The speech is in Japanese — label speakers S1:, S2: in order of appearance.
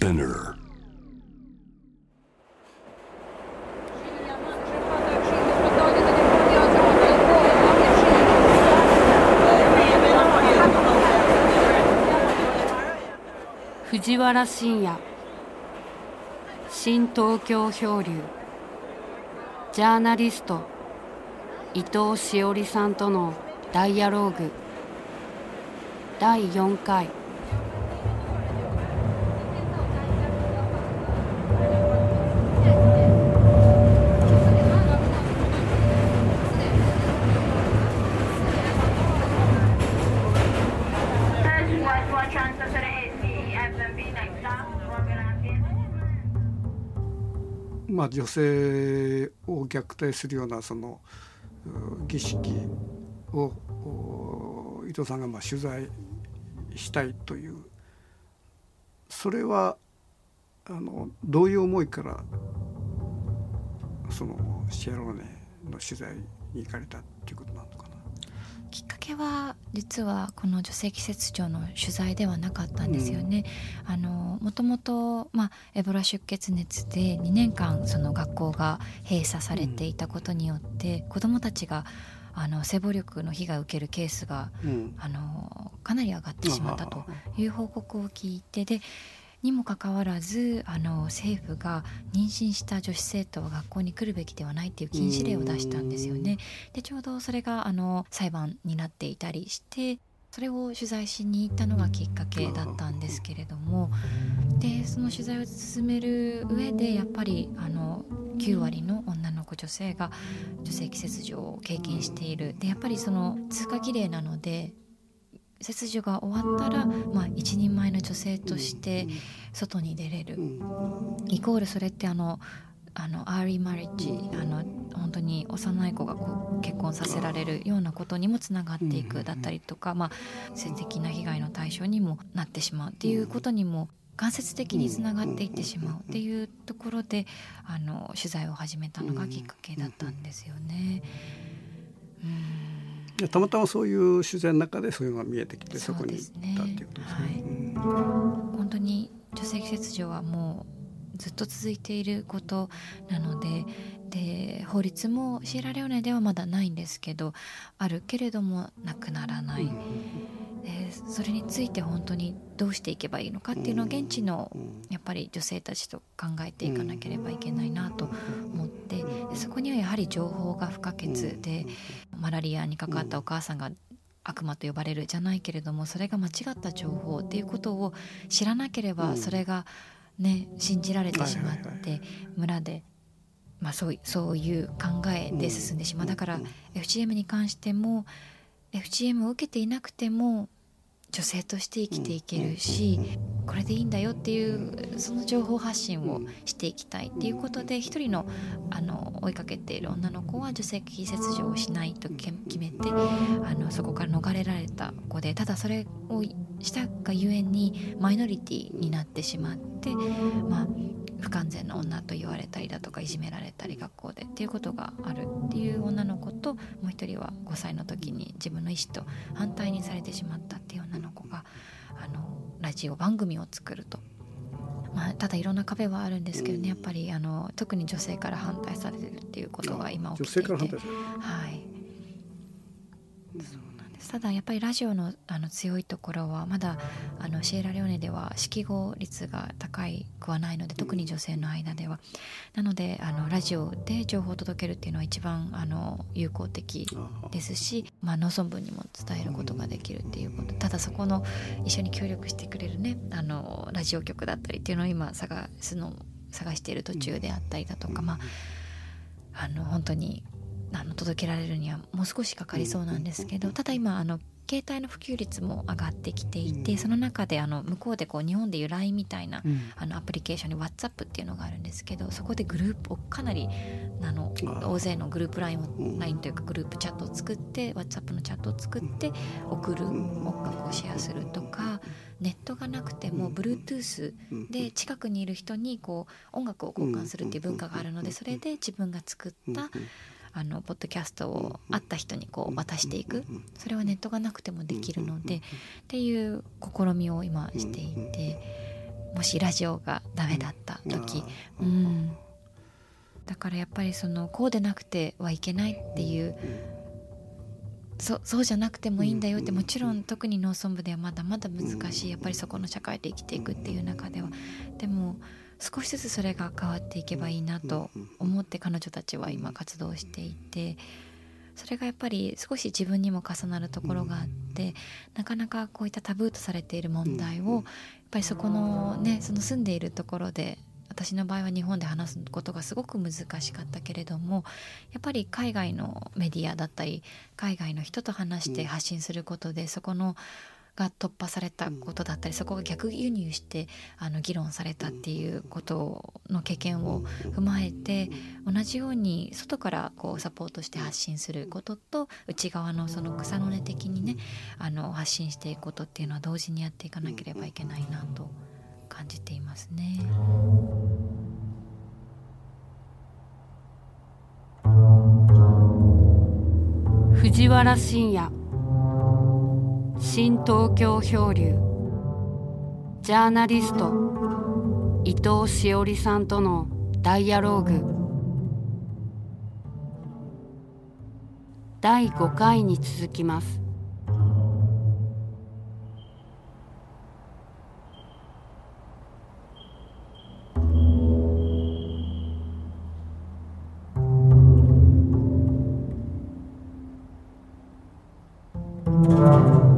S1: Spinner.
S2: 藤原信也新東京漂流ジャーナリスト伊藤詩織さんとのダイアローグ第4回
S3: まあ、女性を虐待するようなその儀式を伊藤さんがまあ取材したいという。それはあのどういう思いからそのシェアローネの取材に行かれたっていうことなのかな
S4: きっかけは実はこの女性季節庁の取材ではなかったんですよね。うん、あのもともと、まあ、エボラ出血熱で2年間その学校が閉鎖されていたことによって、うん、子どもたちがあの性暴力の被害を受けるケースが、うん、あのかなり上がってしまったという報告を聞いてでにもかかわらずあの政府が妊娠した女子生徒は学校に来るべきではないっていう禁止令を出したんですよね。でちょうどそれがあの裁判になっていたりしてそれを取材しに行ったのがきっかけだったんですけれどもでその取材を進める上でやっぱりあの9割の女の子女性が女性季節上を経験している。でやっぱりその通過儀礼なので切除が終わったら、まあ、一人前の女性として外に出れる、イコールそれってあのあのアーリーマリッジあの本当に幼い子がこう結婚させられるようなことにもつながっていくだったりとか、まあ、性的な被害の対象にもなってしまうっていうことにも間接的につながっていってしまうっていうところであの取材を始めたのがきっかけだったんですよね。うん
S3: たまたまそういう自然の中でそういうのが見えてきてそこに行ったっていうことですね。
S4: 本当に女性切除はもうずっと続いていることなのでで法律もシエラレオネではまだないんですけどあるけれどもなくならない。でそれについて本当にどうしていけばいいのかっていうのを現地のやっぱり女性たちと考えていかなければいけないなと思ってでそこにはやはり情報が不可欠でマラリアにかかったお母さんが悪魔と呼ばれるじゃないけれどもそれが間違った情報っていうことを知らなければそれがね信じられてしまって村でまあそうそういう考えで進んでしまう。だから FGM に関しても FGM を受けていなくても女性として生きていけるしこれでいいんだよっていうその情報発信をしていきたいっていうことで一人のあの追いかけている女の子は女性器切除をしないと決めてあのそこから逃れられた子でただそれをしたがゆえにマイノリティになってしまってまあ不完全な女と言われたりだとかいじめられたり学校でっていうことがあるっていう女の子ともう一人は5歳の時に自分の意思と反対にされてしまったっていう女の子。ラジオ番組を作ると。まあ、ただいろんな壁はあるんですけどねやっぱりあの特に女性から反対されてるっていうことが今起きていて。はいただやっぱりラジオのあの強いところはまだあのシエラレオネでは識語率が高いくはないので特に女性の間では。なのであのラジオで情報を届けるっていうのは一番あの有効的ですし、まあ、農村部にも伝えることができるっていうこと。ただそこの一緒に協力してくれるねあのラジオ局だったりっていうのを今探すの探している途中であったりだとか、まあ、あの本当にあの届けられるにはもう少しかかりそうなんですけどただ今あの携帯の普及率も上がってきていて、その中であの向こうでこう日本でいう LINE みたいな、あのアプリケーションに WhatsApp っていうのがあるんですけどそこでグループをかなりあの大勢のグループ LINE を LINE というかグループチャットを作って WhatsApp のチャットを作って送る音楽をシェアするとかネットがなくても Bluetooth で近くにいる人にこう音楽を交換するっていう文化があるのでそれで自分が作ったあのポッドキャストを会った人にこう渡していく。それはネットがなくてもできるのでっていう試みを今していてもしラジオがダメだった時、うん、だからやっぱりそのこうでなくてはいけないっていうそそうじゃなくてもいいんだよってもちろん特に農村部ではまだまだ難しい。やっぱりそこの社会で生きていくっていう中では。でも少しずつそれが変わっていけばいいなと思って彼女たちは今活動していてそれがやっぱり少し自分にも重なるところがあってなかなかこういったタブーとされている問題をやっぱりそこのねその住んでいるところで私の場合は日本で話すことがすごく難しかったけれどもやっぱり海外のメディアだったり海外の人と話して発信することでそこのが突破されたことだったりそこが逆輸入してあの議論されたっていうことの経験を踏まえて同じように外からこうサポートして発信することと内側のその草の根的にねあの発信していくことっていうのは同時にやっていかなければいけないなと感じていますね。
S2: 藤原信也新東京漂流ジャーナリスト伊藤詩織さんとのダイアローグ第5回に続きます
S3: うん。